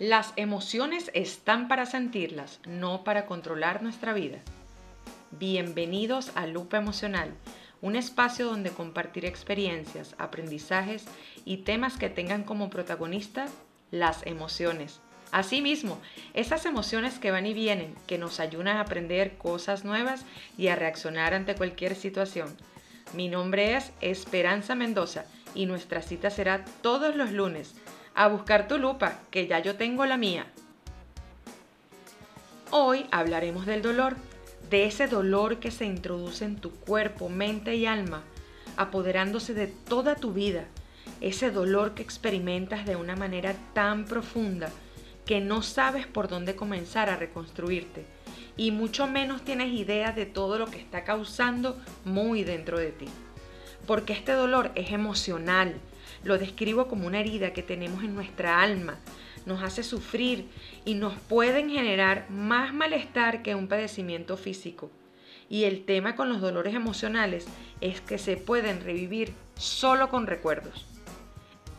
Las emociones están para sentirlas, no para controlar nuestra vida. Bienvenidos a Lupa Emocional, un espacio donde compartir experiencias, aprendizajes y temas que tengan como protagonista las emociones. Asimismo, esas emociones que van y vienen, que nos ayudan a aprender cosas nuevas y a reaccionar ante cualquier situación. Mi nombre es Esperanza Mendoza y nuestra cita será todos los lunes a buscar tu lupa, que ya yo tengo la mía. Hoy hablaremos del dolor, de ese dolor que se introduce en tu cuerpo, mente y alma, apoderándose de toda tu vida, ese dolor que experimentas de una manera tan profunda que no sabes por dónde comenzar a reconstruirte y mucho menos tienes idea de todo lo que está causando muy dentro de ti. Porque este dolor es emocional, lo describo como una herida que tenemos en nuestra alma, nos hace sufrir y nos pueden generar más malestar que un padecimiento físico. Y el tema con los dolores emocionales es que se pueden revivir solo con recuerdos.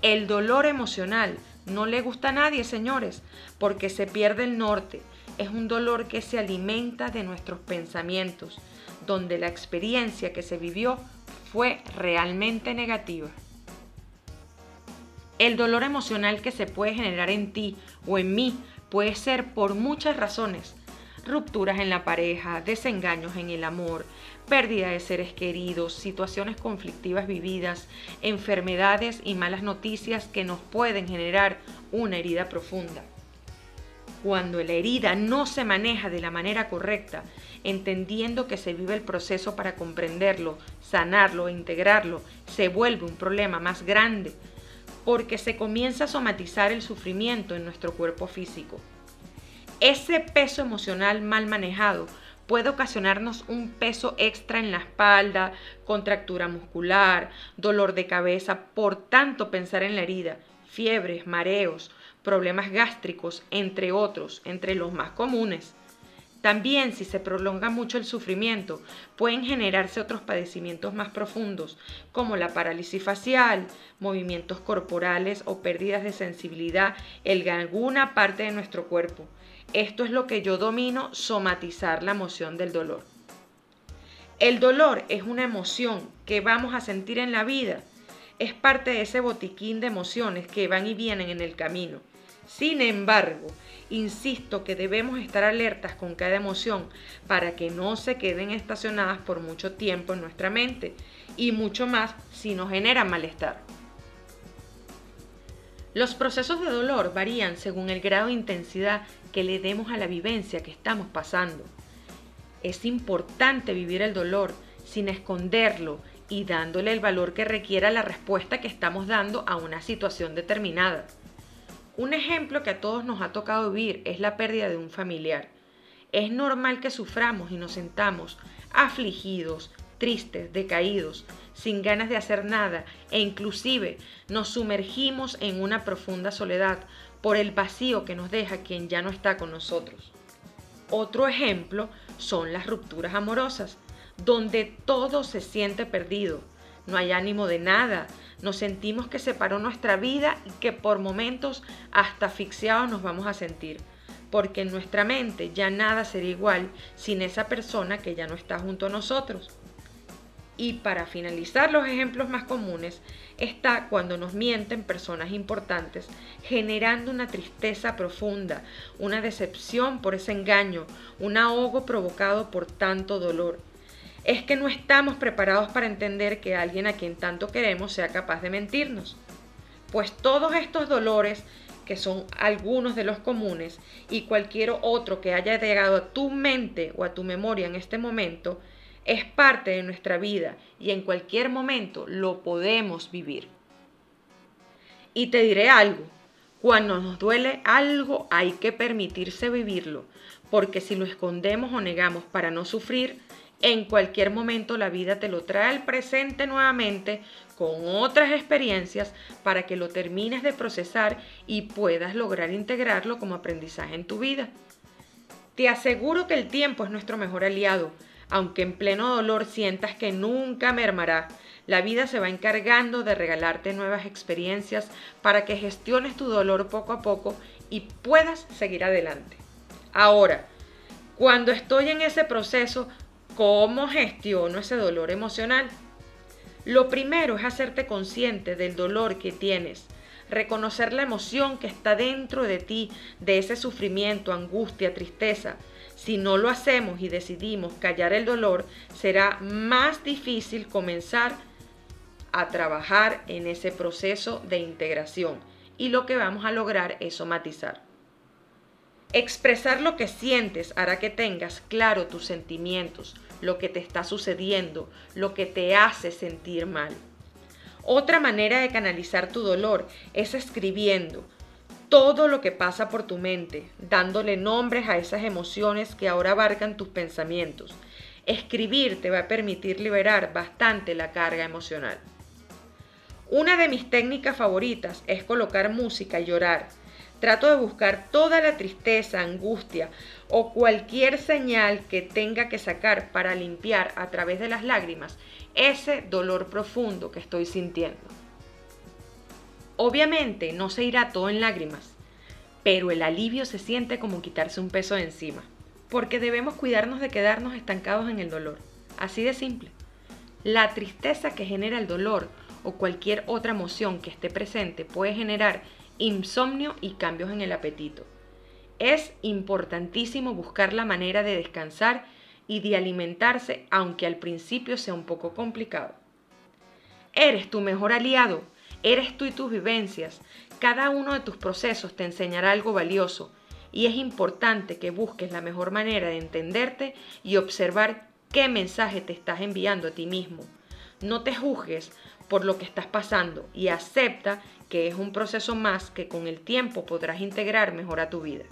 El dolor emocional no le gusta a nadie, señores, porque se pierde el norte. Es un dolor que se alimenta de nuestros pensamientos, donde la experiencia que se vivió fue realmente negativa. El dolor emocional que se puede generar en ti o en mí puede ser por muchas razones. Rupturas en la pareja, desengaños en el amor, pérdida de seres queridos, situaciones conflictivas vividas, enfermedades y malas noticias que nos pueden generar una herida profunda. Cuando la herida no se maneja de la manera correcta, entendiendo que se vive el proceso para comprenderlo, sanarlo e integrarlo, se vuelve un problema más grande porque se comienza a somatizar el sufrimiento en nuestro cuerpo físico. Ese peso emocional mal manejado puede ocasionarnos un peso extra en la espalda, contractura muscular, dolor de cabeza por tanto pensar en la herida, fiebres, mareos, problemas gástricos, entre otros, entre los más comunes. También si se prolonga mucho el sufrimiento, pueden generarse otros padecimientos más profundos, como la parálisis facial, movimientos corporales o pérdidas de sensibilidad en alguna parte de nuestro cuerpo. Esto es lo que yo domino, somatizar la emoción del dolor. El dolor es una emoción que vamos a sentir en la vida. Es parte de ese botiquín de emociones que van y vienen en el camino. Sin embargo, insisto que debemos estar alertas con cada emoción para que no se queden estacionadas por mucho tiempo en nuestra mente y mucho más si nos generan malestar. Los procesos de dolor varían según el grado de intensidad que le demos a la vivencia que estamos pasando. Es importante vivir el dolor sin esconderlo y dándole el valor que requiera la respuesta que estamos dando a una situación determinada. Un ejemplo que a todos nos ha tocado vivir es la pérdida de un familiar. Es normal que suframos y nos sentamos afligidos, tristes, decaídos, sin ganas de hacer nada e inclusive nos sumergimos en una profunda soledad por el vacío que nos deja quien ya no está con nosotros. Otro ejemplo son las rupturas amorosas, donde todo se siente perdido, no hay ánimo de nada, nos sentimos que se paró nuestra vida y que por momentos hasta asfixiados nos vamos a sentir, porque en nuestra mente ya nada sería igual sin esa persona que ya no está junto a nosotros. Y para finalizar los ejemplos más comunes está cuando nos mienten personas importantes, generando una tristeza profunda, una decepción por ese engaño, un ahogo provocado por tanto dolor es que no estamos preparados para entender que alguien a quien tanto queremos sea capaz de mentirnos. Pues todos estos dolores, que son algunos de los comunes, y cualquier otro que haya llegado a tu mente o a tu memoria en este momento, es parte de nuestra vida y en cualquier momento lo podemos vivir. Y te diré algo, cuando nos duele algo hay que permitirse vivirlo, porque si lo escondemos o negamos para no sufrir, en cualquier momento la vida te lo trae al presente nuevamente con otras experiencias para que lo termines de procesar y puedas lograr integrarlo como aprendizaje en tu vida. Te aseguro que el tiempo es nuestro mejor aliado, aunque en pleno dolor sientas que nunca mermará. La vida se va encargando de regalarte nuevas experiencias para que gestiones tu dolor poco a poco y puedas seguir adelante. Ahora, cuando estoy en ese proceso, ¿cómo gestiono ese dolor emocional? Lo primero es hacerte consciente del dolor que tienes, reconocer la emoción que está dentro de ti, de ese sufrimiento, angustia, tristeza. Si no lo hacemos y decidimos callar el dolor, será más difícil comenzar a trabajar en ese proceso de integración y lo que vamos a lograr es somatizar. Expresar lo que sientes hará que tengas claro tus sentimientos, lo que te está sucediendo, lo que te hace sentir mal. Otra manera de canalizar tu dolor es escribiendo todo lo que pasa por tu mente, dándole nombres a esas emociones que ahora abarcan tus pensamientos. Escribir te va a permitir liberar bastante la carga emocional. Una de mis técnicas favoritas es colocar música y llorar. Trato de buscar toda la tristeza, angustia o cualquier señal que tenga que sacar para limpiar a través de las lágrimas ese dolor profundo que estoy sintiendo. Obviamente no se irá todo en lágrimas, pero el alivio se siente como quitarse un peso de encima, porque debemos cuidarnos de quedarnos estancados en el dolor. Así de simple. La tristeza que genera el dolor o cualquier otra emoción que esté presente puede generar insomnio y cambios en el apetito. Es importantísimo buscar la manera de descansar y de alimentarse, aunque al principio sea un poco complicado. Eres tu mejor aliado, eres tú y tus vivencias. Cada uno de tus procesos te enseñará algo valioso y es importante que busques la mejor manera de entenderte y observar qué mensaje te estás enviando a ti mismo. No te juzgues por lo que estás pasando y acepta que es un proceso más que con el tiempo podrás integrar mejor a tu vida.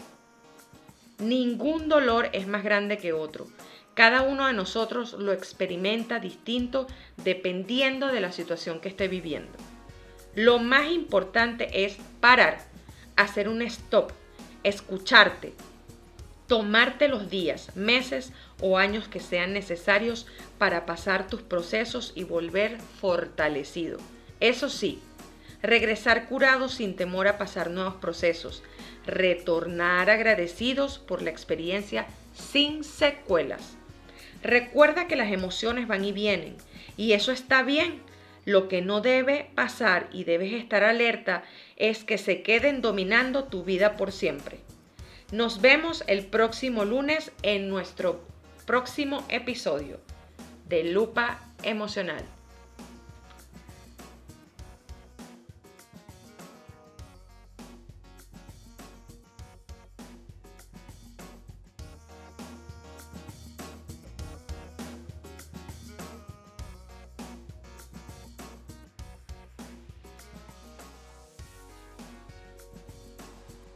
Ningún dolor es más grande que otro. Cada uno de nosotros lo experimenta distinto dependiendo de la situación que esté viviendo. Lo más importante es parar, hacer un stop, escucharte, tomarte los días, meses o años que sean necesarios para pasar tus procesos y volver fortalecido. Eso sí, regresar curados sin temor a pasar nuevos procesos, retornar agradecidos por la experiencia sin secuelas. Recuerda que las emociones van y vienen y eso está bien. Lo que no debe pasar y debes estar alerta es que se queden dominando tu vida por siempre. Nos vemos el próximo lunes en nuestro próximo episodio de Lupa Emocional.